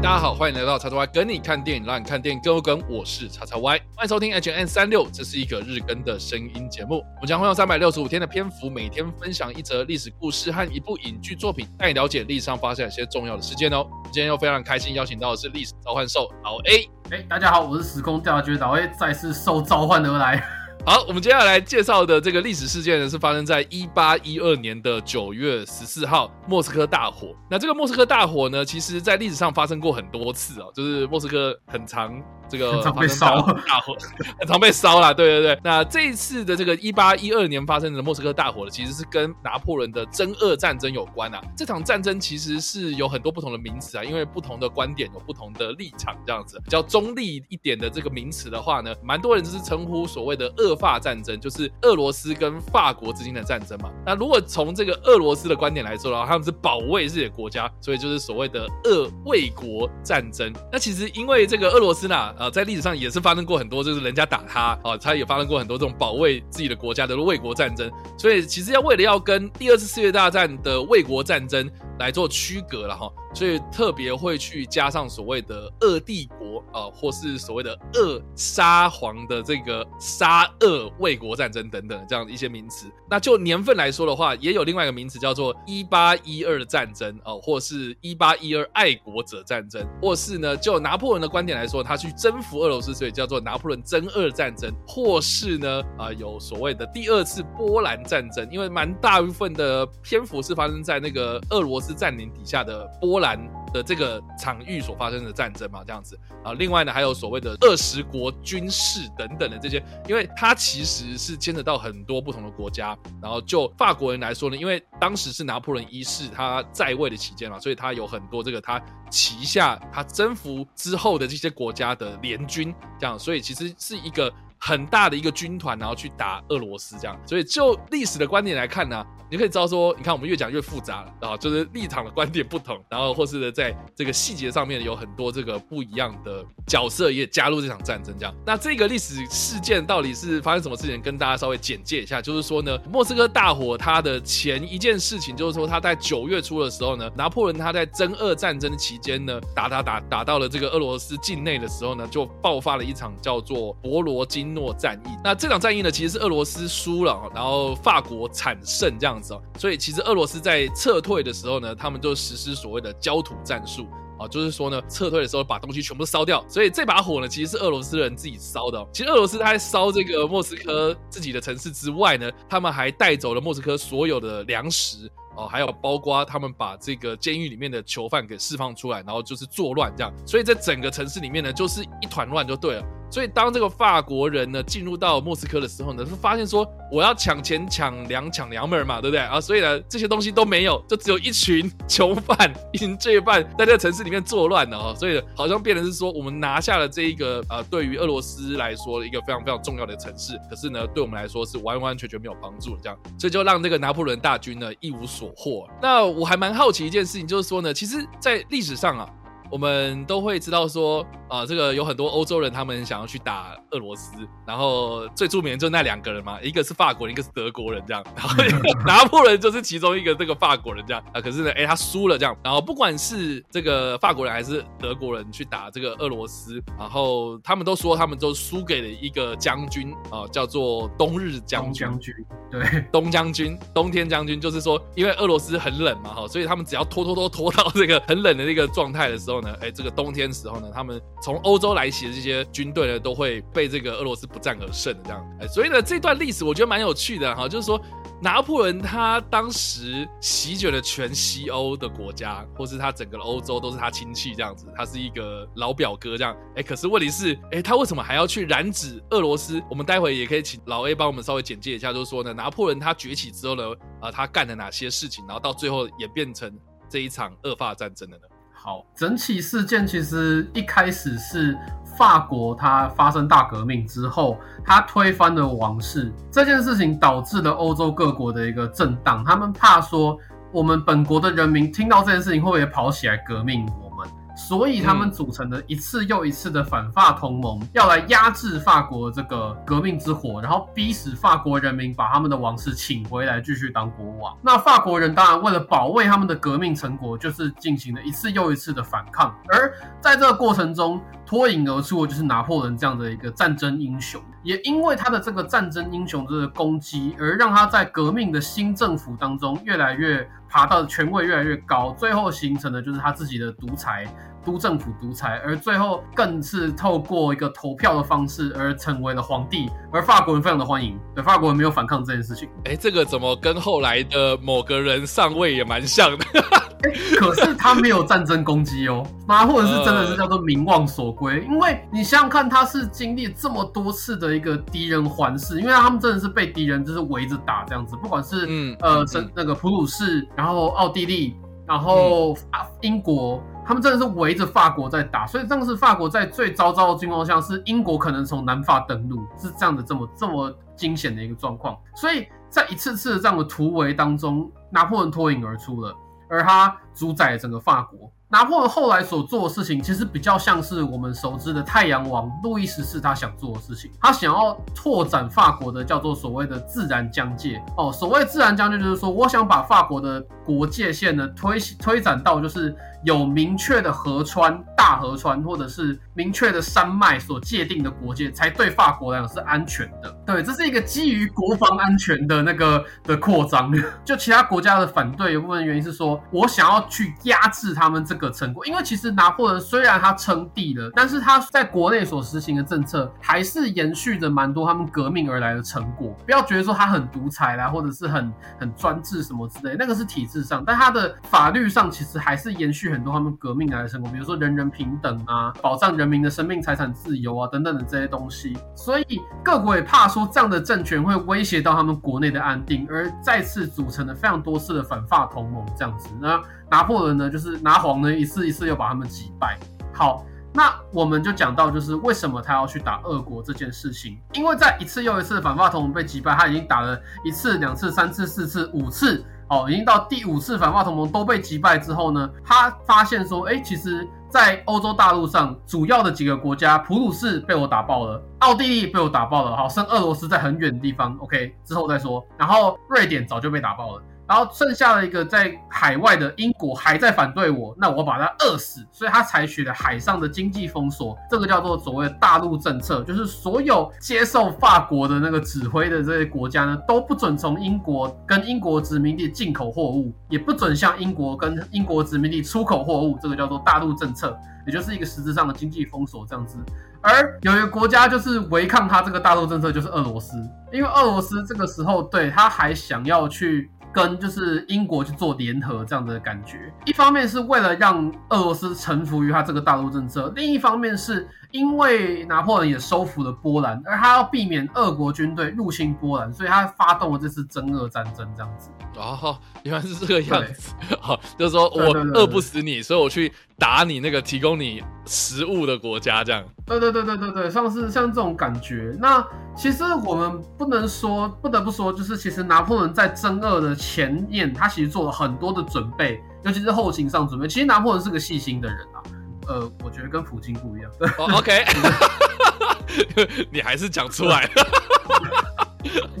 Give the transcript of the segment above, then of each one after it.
大家好，欢迎来到叉叉 Y 跟你看电影，让你看电影更有梗。我是叉叉 Y，欢迎收听 H N 三六，这是一个日更的声音节目。我们将会用三百六十五天的篇幅，每天分享一则历史故事和一部影剧作品，带你了解历史上发生一些重要的事件哦。今天又非常开心，邀请到的是历史召唤兽老 A。哎，大家好，我是时空调查局老 A，再次受召唤而来。好，我们接下来介绍的这个历史事件呢，是发生在一八一二年的九月十四号，莫斯科大火。那这个莫斯科大火呢，其实在历史上发生过很多次哦，就是莫斯科很长。这个常被烧，大火 很常被烧啦。对对对。那这一次的这个一八一二年发生的莫斯科大火呢，其实是跟拿破仑的真俄战争有关啊。这场战争其实是有很多不同的名词啊，因为不同的观点有不同的立场，这样子比较中立一点的这个名词的话呢，蛮多人就是称呼所谓的俄法战争，就是俄罗斯跟法国之间的战争嘛。那如果从这个俄罗斯的观点来说的话，他们是保卫自己的国家，所以就是所谓的俄卫国战争。那其实因为这个俄罗斯呢。呃，在历史上也是发生过很多，就是人家打他，啊，他也发生过很多这种保卫自己的国家的卫国战争。所以其实要为了要跟第二次世界大战的卫国战争来做区隔了哈。所以特别会去加上所谓的“恶帝国”啊，或是所谓的“恶沙皇”的这个“沙俄卫国战争”等等这样的一些名词。那就年份来说的话，也有另外一个名词叫做“一八一二战争”哦，或是一八一二爱国者战争，或是呢，就拿破仑的观点来说，他去征服俄罗斯，所以叫做拿破仑征俄战争，或是呢，啊，有所谓的第二次波兰战争，因为蛮大部分的篇幅是发生在那个俄罗斯是占领底下的。波兰的这个场域所发生的战争嘛，这样子啊，另外呢还有所谓的二十国军事等等的这些，因为它其实是牵扯到很多不同的国家。然后就法国人来说呢，因为当时是拿破仑一世他在位的期间嘛，所以他有很多这个他旗下他征服之后的这些国家的联军，这样，所以其实是一个。很大的一个军团，然后去打俄罗斯，这样。所以就历史的观点来看呢，你可以知道说，你看我们越讲越复杂了啊，就是立场的观点不同，然后或是呢在这个细节上面有很多这个不一样的角色也加入这场战争，这样。那这个历史事件到底是发生什么事情？跟大家稍微简介一下，就是说呢，莫斯科大火它的前一件事情，就是说他在九月初的时候呢，拿破仑他在征俄战争期间呢，打打打打到了这个俄罗斯境内的时候呢，就爆发了一场叫做博罗金。诺战役，那这场战役呢，其实是俄罗斯输了，然后法国惨胜这样子哦。所以其实俄罗斯在撤退的时候呢，他们就实施所谓的焦土战术啊，就是说呢，撤退的时候把东西全部烧掉。所以这把火呢，其实是俄罗斯人自己烧的。其实俄罗斯他在烧这个莫斯科自己的城市之外呢，他们还带走了莫斯科所有的粮食。哦，还有包括他们把这个监狱里面的囚犯给释放出来，然后就是作乱这样，所以在整个城市里面呢，就是一团乱就对了。所以当这个法国人呢进入到莫斯科的时候呢，就发现说我要抢钱、抢粮、抢娘们嘛，对不对啊？所以呢这些东西都没有，就只有一群囚犯、一群罪犯在这个城市里面作乱的哦。所以好像变成是说我们拿下了这一个呃，对于俄罗斯来说一个非常非常重要的城市，可是呢对我们来说是完完全全没有帮助的这样，所以就让这个拿破仑大军呢一无所。获，那我还蛮好奇一件事情，就是说呢，其实，在历史上啊。我们都会知道说，啊，这个有很多欧洲人，他们想要去打俄罗斯，然后最著名的就那两个人嘛，一个是法国人，一个是德国人，这样，然后拿破仑就是其中一个这个法国人，这样啊，可是呢，哎，他输了，这样，然后不管是这个法国人还是德国人去打这个俄罗斯，然后他们都说他们都输给了一个将军啊，叫做冬日将军，对，冬将军，冬天将军，就是说，因为俄罗斯很冷嘛，哈，所以他们只要拖拖拖拖到这个很冷的那个状态的时候。呢，哎，这个冬天时候呢，他们从欧洲来袭的这些军队呢，都会被这个俄罗斯不战而胜的这样，哎，所以呢，这段历史我觉得蛮有趣的哈，就是说拿破仑他当时席卷了全西欧的国家，或是他整个欧洲都是他亲戚这样子，他是一个老表哥这样，哎，可是问题是，哎，他为什么还要去染指俄罗斯？我们待会也可以请老 A 帮我们稍微简介一下，就是说呢，拿破仑他崛起之后呢，啊，他干了哪些事情，然后到最后演变成这一场恶法战争的呢？好，整起事件其实一开始是法国，它发生大革命之后，它推翻了王室这件事情，导致了欧洲各国的一个震荡。他们怕说，我们本国的人民听到这件事情，会不会跑起来革命我？所以他们组成了一次又一次的反法同盟，要来压制法国这个革命之火，然后逼使法国人民把他们的王室请回来，继续当国王。那法国人当然为了保卫他们的革命成果，就是进行了一次又一次的反抗。而在这个过程中，脱颖而出的就是拿破仑这样的一个战争英雄。也因为他的这个战争英雄的攻击，而让他在革命的新政府当中越来越爬到权位越来越高，最后形成的就是他自己的独裁。督政府独裁，而最后更是透过一个投票的方式而成为了皇帝，而法国人非常的欢迎，对法国人没有反抗这件事情。哎，这个怎么跟后来的某个人上位也蛮像的？可是他没有战争攻击哦，那或者是真的是叫做名望所归，因为你想想看，他是经历这么多次的一个敌人环视，因为他们真的是被敌人就是围着打这样子，不管是嗯呃那个普鲁士，然后奥地利，然后啊英国。他们真的是围着法国在打，所以当时法国在最糟糕的情况下，是英国可能从南法登陆，是这样的这么这么惊险的一个状况。所以在一次次的这样的突围当中，拿破仑脱颖而出了，而他主宰整个法国。拿破仑后来所做的事情，其实比较像是我们熟知的太阳王路易十四他想做的事情。他想要拓展法国的叫做所谓的自然疆界哦。所谓自然疆界，就是说我想把法国的国界线呢推推展到就是有明确的河川、大河川，或者是明确的山脉所界定的国界，才对法国来讲是安全的。对，这是一个基于国防安全的那个的扩张。就其他国家的反对，有部分原因是说我想要去压制他们这。个成果，因为其实拿破仑虽然他称帝了，但是他在国内所实行的政策还是延续着蛮多他们革命而来的成果。不要觉得说他很独裁啦，或者是很很专制什么之类，那个是体制上，但他的法律上其实还是延续很多他们革命来的成果，比如说人人平等啊，保障人民的生命财产自由啊等等的这些东西。所以各国也怕说这样的政权会威胁到他们国内的安定，而再次组成了非常多次的反法同盟这样子。那拿破仑呢，就是拿黄呢，一次一次又把他们击败。好，那我们就讲到，就是为什么他要去打俄国这件事情。因为在一次又一次的反法同盟被击败，他已经打了一次、两次、三次、四次、五次，哦，已经到第五次反法同盟都被击败之后呢，他发现说，哎，其实，在欧洲大陆上主要的几个国家，普鲁士被我打爆了，奥地利被我打爆了，好，剩俄罗斯在很远的地方，OK，之后再说。然后瑞典早就被打爆了。然后剩下的一个在海外的英国还在反对我，那我把他饿死，所以他采取了海上的经济封锁，这个叫做所谓的大陆政策，就是所有接受法国的那个指挥的这些国家呢，都不准从英国跟英国殖民地进口货物，也不准向英国跟英国殖民地出口货物，这个叫做大陆政策，也就是一个实质上的经济封锁这样子。而有一个国家就是违抗他这个大陆政策，就是俄罗斯，因为俄罗斯这个时候对他还想要去。跟就是英国去做联合这样的感觉，一方面是为了让俄罗斯臣服于他这个大陆政策，另一方面是因为拿破仑也收服了波兰，而他要避免俄国军队入侵波兰，所以他发动了这次真俄战争这样子。哦，原来是这个样子。好，就是说我饿不死你，所以我去打你那个提供你食物的国家，这样。对对对对对对，像是像这种感觉。那其实我们不能说，不得不说，就是其实拿破仑在真俄的前面，他其实做了很多的准备，尤其是后勤上准备。其实拿破仑是个细心的人啊。呃，我觉得跟普京不一样。OK，你还是讲出来。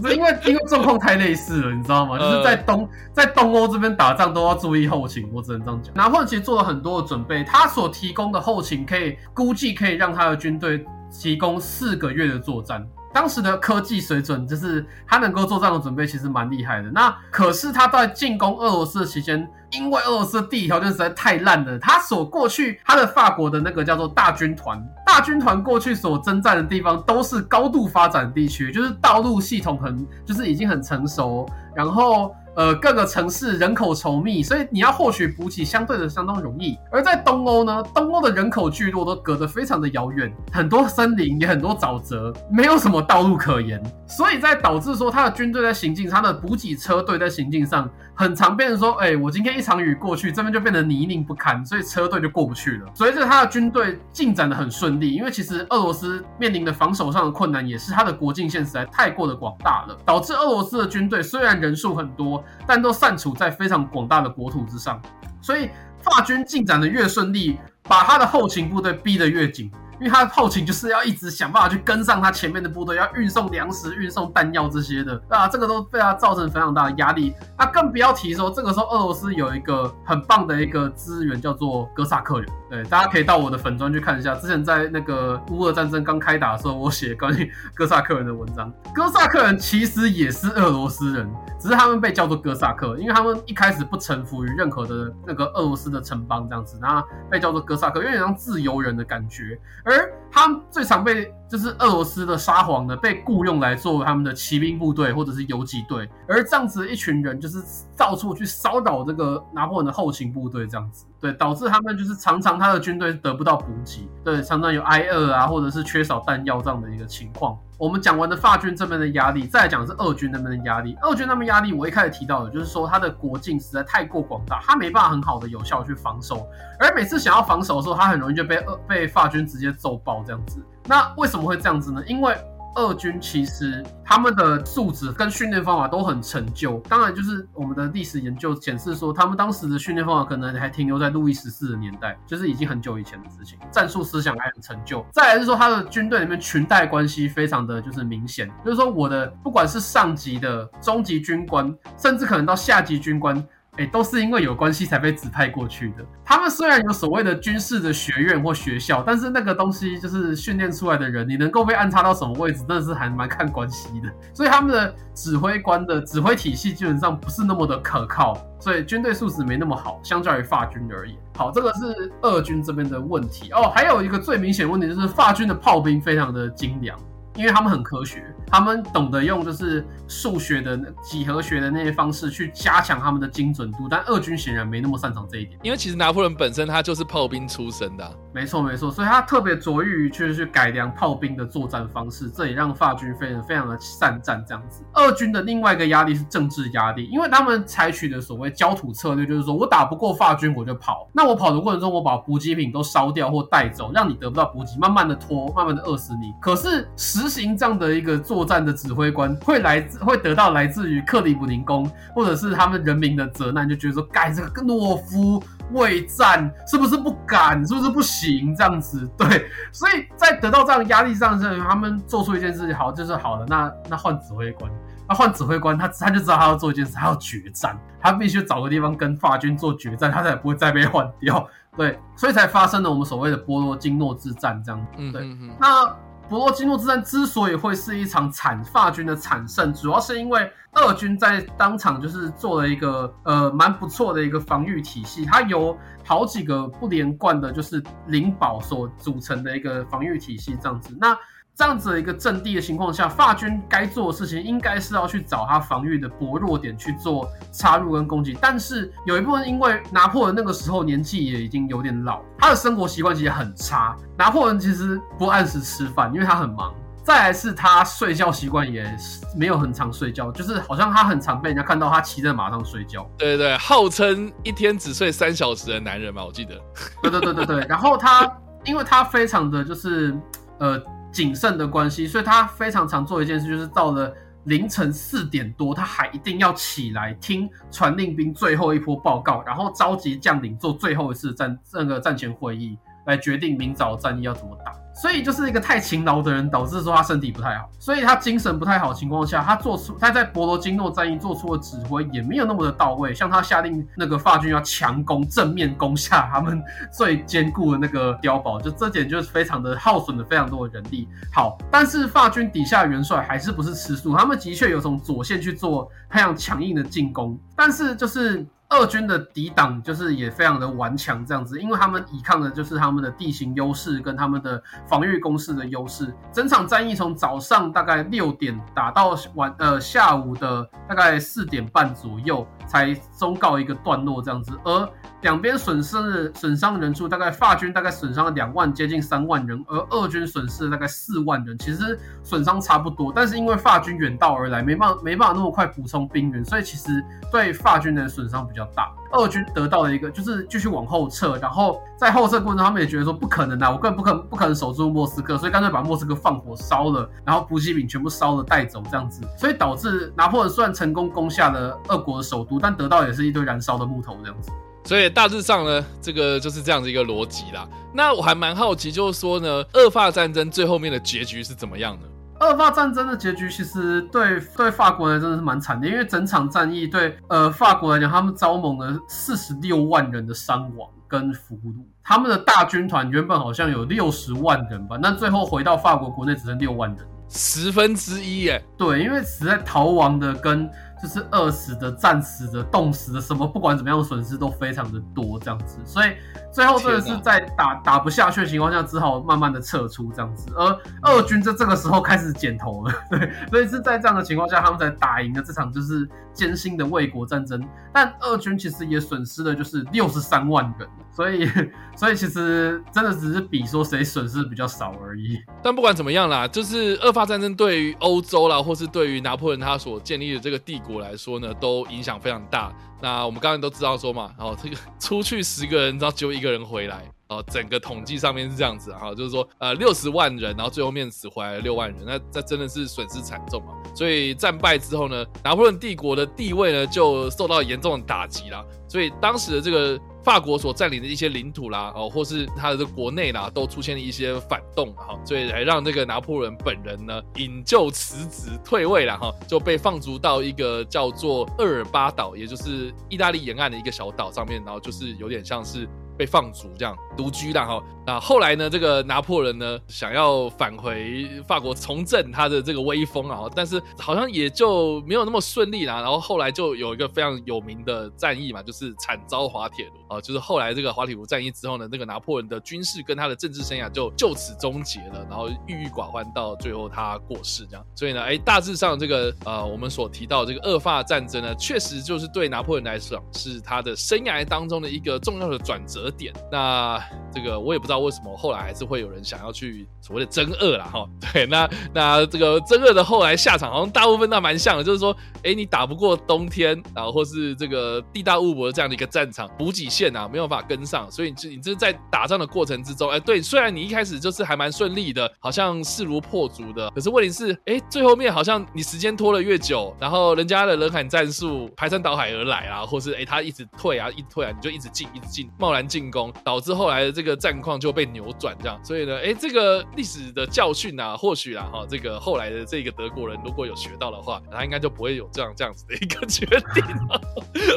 不 是因为因为状况太类似了，你知道吗？就是在东在东欧这边打仗都要注意后勤，我只能这样讲。拿破仑其实做了很多的准备，他所提供的后勤可以估计可以让他的军队提供四个月的作战。当时的科技水准，就是他能够做这样的准备，其实蛮厉害的。那可是他在进攻俄罗斯的期间，因为俄罗斯的地理条件实在太烂了，他所过去他的法国的那个叫做大军团，大军团过去所征战的地方都是高度发展地区，就是道路系统很，就是已经很成熟，然后。呃，各个城市人口稠密，所以你要获取补给相对的相当容易。而在东欧呢，东欧的人口聚落都隔得非常的遥远，很多森林也很多沼泽，没有什么道路可言，所以在导致说他的军队在行进，他的补给车队在行进上。很常变成说，哎，我今天一场雨过去，这边就变得泥泞不堪，所以车队就过不去了。随着他的军队进展的很顺利，因为其实俄罗斯面临的防守上的困难，也是他的国境线实在太过的广大了，导致俄罗斯的军队虽然人数很多，但都散处在非常广大的国土之上。所以法军进展的越顺利，把他的后勤部队逼得越紧。因为他的后勤就是要一直想办法去跟上他前面的部队，要运送粮食、运送弹药这些的，啊，这个都对他造成非常大的压力。那更不要提说，这个时候俄罗斯有一个很棒的一个资源，叫做哥萨克人。对，大家可以到我的粉砖去看一下，之前在那个乌俄战争刚开打的时候，我写关于哥萨克人的文章。哥萨克人其实也是俄罗斯人，只是他们被叫做哥萨克，因为他们一开始不臣服于任何的那个俄罗斯的城邦这样子，然后被叫做哥萨克，有点像自由人的感觉。而他们最常被就是俄罗斯的沙皇呢，被雇佣来做他们的骑兵部队或者是游击队，而这样子一群人就是到处去骚扰这个拿破仑的后勤部队，这样子，对，导致他们就是常常他的军队得不到补给，对，常常有挨饿啊，或者是缺少弹药这样的一个情况。我们讲完的法军这边的压力，再来讲是俄军那边的压力。俄军那边压力，我一开始提到的就是说，他的国境实在太过广大，他没办法很好的有效去防守，而每次想要防守的时候，他很容易就被被法军直接揍爆这样子。那为什么会这样子呢？因为二军其实他们的素质跟训练方法都很陈旧，当然就是我们的历史研究显示说，他们当时的训练方法可能还停留在路易十四的年代，就是已经很久以前的事情，战术思想还很陈旧。再来是说，他的军队里面裙带关系非常的就是明显，就是说我的不管是上级的中级军官，甚至可能到下级军官。哎，都是因为有关系才被指派过去的。他们虽然有所谓的军事的学院或学校，但是那个东西就是训练出来的人，你能够被安插到什么位置，真的是还蛮看关系的。所以他们的指挥官的指挥体系基本上不是那么的可靠，所以军队素质没那么好，相较于法军而言。好，这个是俄军这边的问题哦。还有一个最明显问题就是法军的炮兵非常的精良。因为他们很科学，他们懂得用就是数学的几何学的那些方式去加强他们的精准度，但二军显然没那么擅长这一点。因为其实拿破仑本身他就是炮兵出身的，没错没错，所以他特别着意于去去改良炮兵的作战方式，这也让法军非常非常的善战这样子。二军的另外一个压力是政治压力，因为他们采取的所谓焦土策略，就是说我打不过法军我就跑，那我跑的过程中我把补给品都烧掉或带走，让你得不到补给，慢慢的拖，慢慢的饿死你。可是实执行这样的一个作战的指挥官，会来自会得到来自于克里姆林宫或者是他们人民的责难，就觉得说，该这个懦夫畏战，是不是不敢，是不是不行这样子？对，所以在得到这样压力上，是他们做出一件事情，好就是好了，那那换指挥官，那换指挥官，他他就知道他要做一件事，他要决战，他必须找个地方跟法军做决战，他才不会再被换掉。对，所以才发生了我们所谓的波罗金诺之战这样。嗯，对，那。博洛基诺之战之所以会是一场惨发军的惨胜，主要是因为二军在当场就是做了一个呃蛮不错的一个防御体系，它由好几个不连贯的，就是灵堡所组成的一个防御体系这样子。那这样子的一个阵地的情况下，法军该做的事情应该是要去找他防御的薄弱点去做插入跟攻击。但是有一部分因为拿破仑那个时候年纪也已经有点老，他的生活习惯其实很差。拿破仑其实不按时吃饭，因为他很忙。再来是他睡觉习惯也没有很常睡觉，就是好像他很常被人家看到他骑在马上睡觉。对对对，号称一天只睡三小时的男人嘛，我记得。对对对对对。然后他，因为他非常的就是呃。谨慎的关系，所以他非常常做一件事，就是到了凌晨四点多，他还一定要起来听传令兵最后一波报告，然后召集将领做最后一次战那个战前会议，来决定明早战役要怎么打。所以就是一个太勤劳的人，导致说他身体不太好，所以他精神不太好情况下，他做出他在博罗金诺战役做出的指挥也没有那么的到位。像他下令那个法军要强攻，正面攻下他们最坚固的那个碉堡，就这点就是非常的耗损了非常多的人力。好，但是法军底下元帅还是不是吃素，他们的确有从左线去做非常强硬的进攻，但是就是。二军的抵挡就是也非常的顽强，这样子，因为他们抵抗的就是他们的地形优势跟他们的防御攻势的优势。整场战役从早上大概六点打到晚呃下午的大概四点半左右才终告一个段落，这样子，而。两边损失的损伤人数大概，法军大概损伤了两万，接近三万人，而俄军损失了大概四万人，其实损伤差不多。但是因为法军远道而来，没办没办法那么快补充兵员，所以其实对法军的损伤比较大。俄军得到了一个就是继续往后撤，然后在后撤过程中，他们也觉得说不可能啊，我根本不可能不可能守住莫斯科，所以干脆把莫斯科放火烧了，然后补给品全部烧了带走这样子，所以导致拿破仑虽然成功攻下了俄国的首都，但得到也是一堆燃烧的木头这样子。所以大致上呢，这个就是这样子一个逻辑啦。那我还蛮好奇，就是说呢，二法战争最后面的结局是怎么样的？二法战争的结局其实对对法国人真的是蛮惨的，因为整场战役对呃法国来讲，他们招募了四十六万人的伤亡跟俘虏，他们的大军团原本好像有六十万人吧，但最后回到法国国内只剩六万人，十分之一耶。对，因为实在逃亡的跟就是饿死的、战死的、冻死的，什么不管怎么样的损失都非常的多，这样子，所以最后真的是在打打不下去的情况下，只好慢慢的撤出这样子。而俄军在这个时候开始剪头了，对，所以是在这样的情况下，他们才打赢了这场就是艰辛的卫国战争。但俄军其实也损失了就是六十三万人，所以 所以其实真的只是比说谁损失比较少而已。但不管怎么样啦，就是二法战争对于欧洲啦，或是对于拿破仑他所建立的这个帝国来说呢，都影响非常大。那我们刚才都知道说嘛，哦，这个 出去十个人，然后只有一个人回来，哦，整个统计上面是这样子啊，就是说，呃，六十万人，然后最后面死回来了六万人，那这真的是损失惨重啊。所以战败之后呢，拿破仑帝国的地位呢就受到严重的打击啦。所以当时的这个法国所占领的一些领土啦，哦，或是他的国内啦，都出现了一些反动哈，所以才让这个拿破仑本人呢引咎辞职退位了哈，就被放逐到一个叫做厄尔巴岛，也就是意大利沿岸的一个小岛上面，然后就是有点像是。被放逐这样独居了哈，那后来呢？这个拿破仑呢，想要返回法国重振他的这个威风啊，但是好像也就没有那么顺利啦。然后后来就有一个非常有名的战役嘛，就是惨遭滑铁卢啊，就是后来这个滑铁卢战役之后呢，那个拿破仑的军事跟他的政治生涯就就此终结了，然后郁郁寡欢到最后他过世这样。所以呢，哎，大致上这个呃，我们所提到这个恶法战争呢，确实就是对拿破仑来说是他的生涯当中的一个重要的转折。点那这个我也不知道为什么后来还是会有人想要去所谓的争恶啦哈，对，那那这个争恶的后来下场好像大部分都蛮像的，就是说，哎，你打不过冬天啊，或是这个地大物博这样的一个战场，补给线啊没有办法跟上，所以你你这在打仗的过程之中，哎，对，虽然你一开始就是还蛮顺利的，好像势如破竹的，可是问题是，哎，最后面好像你时间拖了越久，然后人家的人海战术排山倒海而来啊，或是哎他一直退啊，一退啊，你就一直进，一直进，贸然进。进攻导致后来的这个战况就被扭转，这样，所以呢，哎，这个历史的教训啊，或许啊，哈，这个后来的这个德国人如果有学到的话，他应该就不会有这样这样子的一个决定了。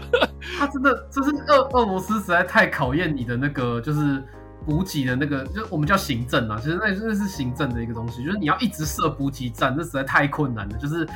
他真的，就是俄俄罗斯实在太考验你的那个，就是补给的那个，就我们叫行政啊，其实那真的是行政的一个东西，就是你要一直设补给站，这实在太困难了，就是。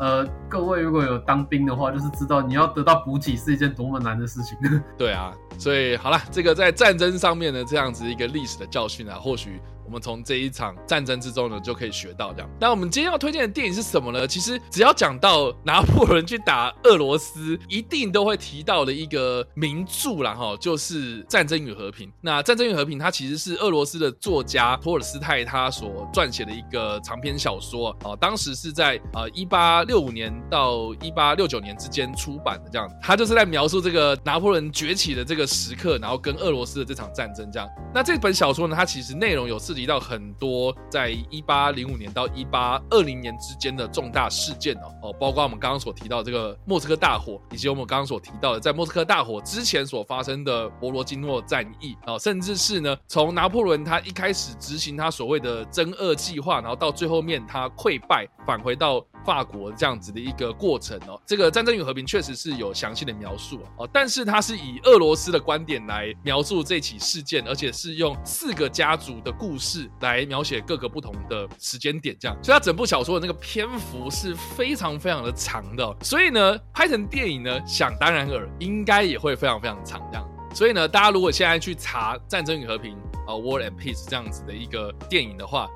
呃，各位如果有当兵的话，就是知道你要得到补给是一件多么难的事情。对啊，所以好了，这个在战争上面的这样子一个历史的教训啊，或许。我们从这一场战争之中呢，就可以学到这样。那我们今天要推荐的电影是什么呢？其实只要讲到拿破仑去打俄罗斯，一定都会提到的一个名著啦，哈，就是《战争与和平》。那《战争与和平》它其实是俄罗斯的作家托尔斯泰他所撰写的一个长篇小说啊，当时是在呃一八六五年到一八六九年之间出版的这样。他就是在描述这个拿破仑崛起的这个时刻，然后跟俄罗斯的这场战争这样。那这本小说呢，它其实内容有是。涉及到很多在一八零五年到一八二零年之间的重大事件哦哦，包括我们刚刚所提到这个莫斯科大火，以及我们刚刚所提到的在莫斯科大火之前所发生的博罗金诺战役啊，甚至是呢从拿破仑他一开始执行他所谓的真恶计划，然后到最后面他溃败返回到。法国这样子的一个过程哦，这个《战争与和平》确实是有详细的描述哦，但是它是以俄罗斯的观点来描述这起事件，而且是用四个家族的故事来描写各个不同的时间点，这样，所以它整部小说的那个篇幅是非常非常的长的，所以呢，拍成电影呢，想当然尔，应该也会非常非常长这样，所以呢，大家如果现在去查《战争与和平》啊，《War and Peace》这样子的一个电影的话。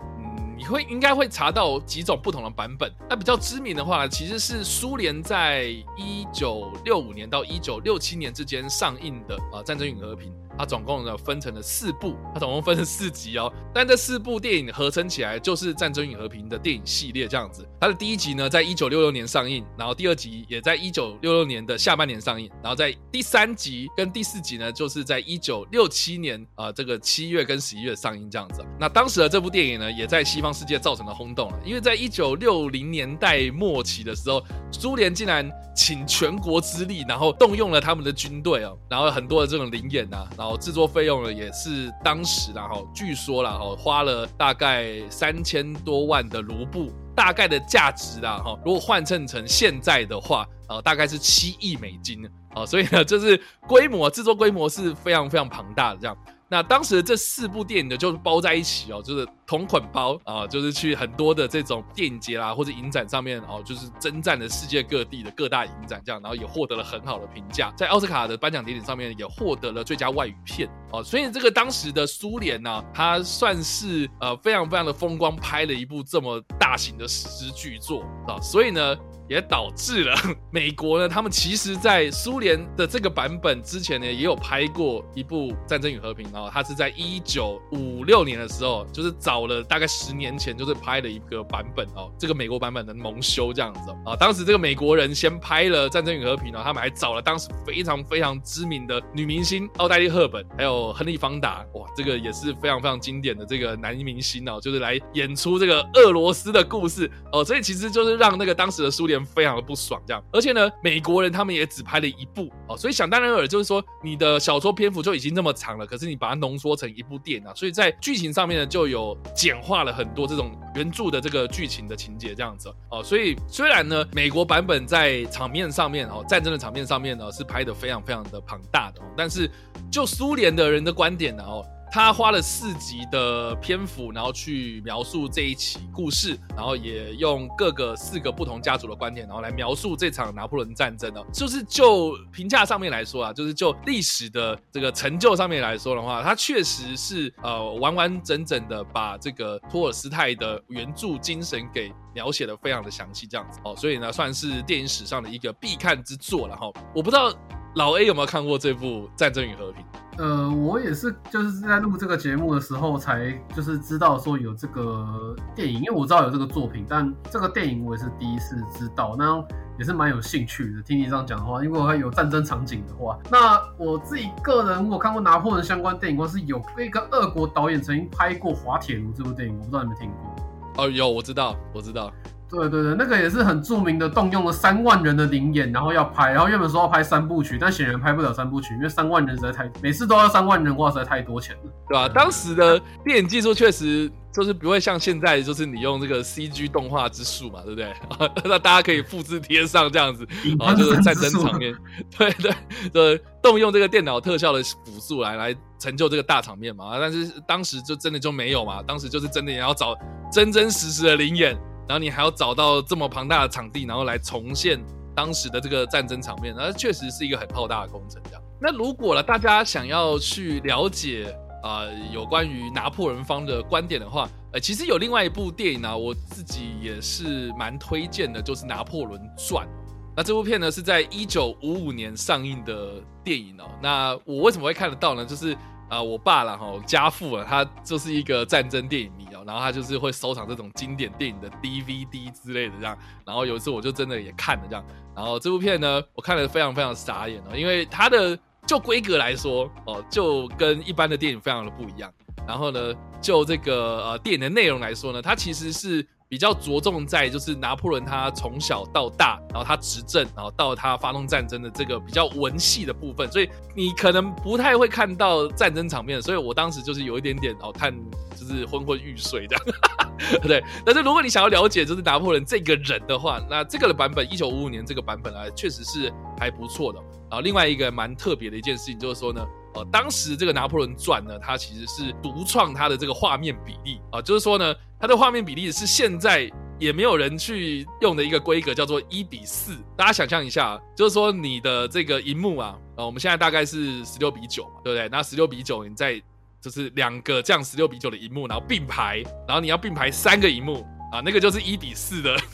你会应该会查到几种不同的版本。那比较知名的话，其实是苏联在一九六五年到一九六七年之间上映的啊，《战争与和平》。它总共呢分成了四部，它总共分成四集哦。但这四部电影合成起来就是《战争与和平》的电影系列这样子。它的第一集呢在一九六六年上映，然后第二集也在一九六六年的下半年上映，然后在第三集跟第四集呢就是在一九六七年啊这个七月跟十一月上映这样子。那当时的这部电影呢也在西方世界造成了轰动了，因为在一九六零年代末期的时候，苏联竟然。请全国之力，然后动用了他们的军队哦，然后很多的这种灵演呐，然后哦制作费用呢也是当时然后据说了哈，花了大概三千多万的卢布，大概的价值啦哈，如果换算成现在的话，呃，大概是七亿美金啊，所以呢，就是规模制作规模是非常非常庞大的这样。那当时这四部电影呢，就是包在一起哦，就是同捆包啊，就是去很多的这种电影节啦或者影展上面哦，就是征战了世界各地的各大影展这样，然后也获得了很好的评价，在奥斯卡的颁奖典礼上面也获得了最佳外语片哦，所以这个当时的苏联呢，它算是呃非常非常的风光，拍了一部这么大型的史诗巨作啊，所以呢。也导致了 美国呢，他们其实，在苏联的这个版本之前呢，也有拍过一部《战争与和平》然后，它是在一九五六年的时候，就是早了大概十年前，就是拍了一个版本哦，这个美国版本的蒙羞这样子啊。当时这个美国人先拍了《战争与和平》呢，他们还找了当时非常非常知名的女明星奥黛丽·赫本，还有亨利·方达，哇，这个也是非常非常经典的这个男明星哦，就是来演出这个俄罗斯的故事哦，所以其实就是让那个当时的苏联。非常的不爽，这样，而且呢，美国人他们也只拍了一部哦，所以想当然尔就是说，你的小说篇幅就已经那么长了，可是你把它浓缩成一部电影啊，所以在剧情上面呢，就有简化了很多这种原著的这个剧情的情节这样子哦，所以虽然呢，美国版本在场面上面哦，战争的场面上面呢是拍的非常非常的庞大的，但是就苏联的人的观点呢哦。他花了四集的篇幅，然后去描述这一起故事，然后也用各个四个不同家族的观点，然后来描述这场拿破仑战争呢。就是就评价上面来说啊，就是就历史的这个成就上面来说的话，它确实是呃完完整整的把这个托尔斯泰的原著精神给描写的非常的详细，这样子哦，所以呢算是电影史上的一个必看之作了哈。我不知道老 A 有没有看过这部《战争与和平》。呃，我也是，就是在录这个节目的时候才就是知道说有这个电影，因为我知道有这个作品，但这个电影我也是第一次知道，那也是蛮有兴趣的。听你这样讲的话，因为它有战争场景的话，那我自己个人我看过拿破仑相关电影，或是有一个俄国导演曾经拍过《滑铁卢》这部电影，我不知道你们听过？哦，有，我知道，我知道。对对对，那个也是很著名的，动用了三万人的灵眼，然后要拍，然后原本说要拍三部曲，但显然拍不了三部曲，因为三万人实在太，每次都要三万人，哇，实在太多钱了，对吧？当时的电影技术确实就是不会像现在，就是你用这个 CG 动画之术嘛，对不对？那大家可以复制贴上这样子，然后就是战争场面，对 对，对，动用这个电脑特效的辅助来来成就这个大场面嘛。但是当时就真的就没有嘛，当时就是真的也要找真真实实的灵演。然后你还要找到这么庞大的场地，然后来重现当时的这个战争场面，那确实是一个很浩大的工程。这样，那如果了大家想要去了解啊有关于拿破仑方的观点的话，呃，其实有另外一部电影呢，我自己也是蛮推荐的，就是《拿破仑传》。那这部片呢是在一九五五年上映的电影哦。那我为什么会看得到呢？就是啊，我爸了哈，家父啊，他就是一个战争电影迷哦，然后他就是会收藏这种经典电影的 DVD 之类的这样，然后有一次我就真的也看了这样，然后这部片呢，我看了非常非常傻眼哦，因为它的就规格来说哦，就跟一般的电影非常的不一样，然后呢，就这个呃电影的内容来说呢，它其实是。比较着重在就是拿破仑他从小到大，然后他执政，然后到他发动战争的这个比较文戏的部分，所以你可能不太会看到战争场面，所以我当时就是有一点点哦看就是昏昏欲睡这样，对。但是如果你想要了解就是拿破仑这个人的话，那这个的版本一九五五年这个版本啊，确实是还不错的。然后另外一个蛮特别的一件事情就是说呢。当时这个拿破仑传呢，它其实是独创它的这个画面比例啊，就是说呢，它的画面比例是现在也没有人去用的一个规格，叫做一比四。大家想象一下，就是说你的这个荧幕啊，呃，我们现在大概是十六比九嘛，对不对？那十六比九，你在就是两个这样十六比九的荧幕，然后并排，然后你要并排三个荧幕啊，那个就是一比四的。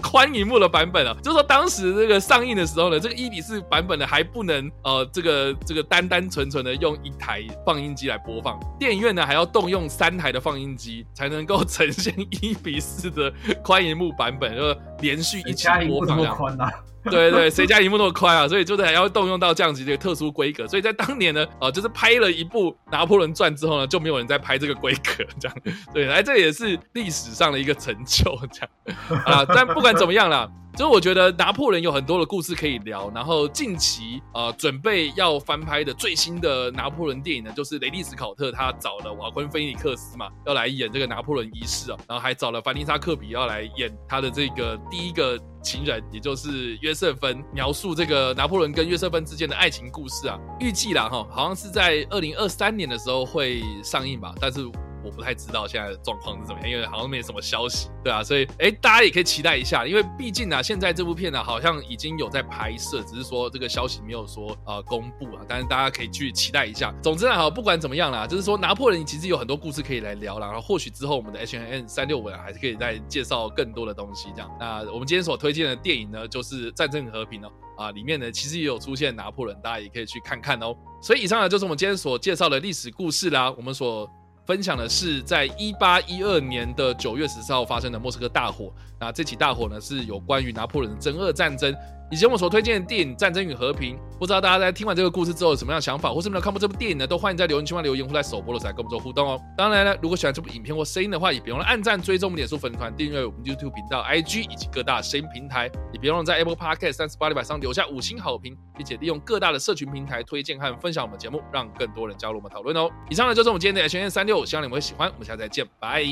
宽银幕的版本啊，就是说当时这个上映的时候呢，这个一比四版本呢还不能呃，这个这个单单纯纯的用一台放映机来播放，电影院呢还要动用三台的放映机才能够呈现一比四的宽银幕版本，就连续一起播放这样。对对，谁家荧幕那么宽啊？所以就是还要动用到这样子的特殊规格。所以在当年呢，呃，就是拍了一部《拿破仑传》之后呢，就没有人再拍这个规格这样。对，来这也是历史上的一个成就这样啊。但不管怎么样啦，所以我觉得拿破仑有很多的故事可以聊。然后近期呃准备要翻拍的最新的拿破仑电影呢，就是雷利斯考特他找了瓦昆菲尼克斯嘛，要来演这个拿破仑一世啊，然后还找了凡妮莎克比要来演他的这个第一个情人，也就是约瑟芬，描述这个拿破仑跟约瑟芬之间的爱情故事啊。预计啦哈，好像是在二零二三年的时候会上映吧，但是。我不太知道现在的状况是怎么样，因为好像没什么消息，对啊，所以哎，大家也可以期待一下，因为毕竟呢，现在这部片呢好像已经有在拍摄，只是说这个消息没有说呃公布啊，但是大家可以去期待一下。总之呢，好，不管怎么样啦，就是说拿破仑其实有很多故事可以来聊啦，然后或许之后我们的 H N N 三六五还是可以再介绍更多的东西这样。那我们今天所推荐的电影呢，就是《战争与和平》哦，啊，里面呢其实也有出现拿破仑，大家也可以去看看哦。所以以上呢就是我们今天所介绍的历史故事啦，我们所。分享的是在一八一二年的九月十四号发生的莫斯科大火。那这起大火呢，是有关于拿破仑的真俄战争。以前我所推荐的电影《战争与和平》，不知道大家在听完这个故事之后有什么样的想法，或是没有看过这部电影呢？都欢迎在留言区留言，或在首播的时候跟我们做互动哦。当然了，如果喜欢这部影片或声音的话，也别忘了按赞、追踪我们脸书粉团、订阅我们 YouTube 频道、IG 以及各大声音平台，也别忘了在 Apple Podcast 三十八里百上留下五星好评，并且利用各大的社群平台推荐和分享我们节目，让更多人加入我们讨论哦。以上呢就是我们今天的 H N 三六，希望你们会喜欢。我们下次再见，拜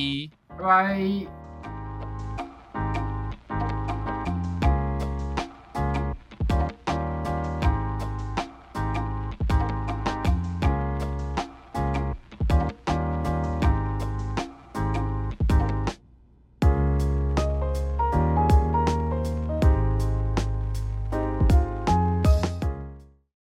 拜。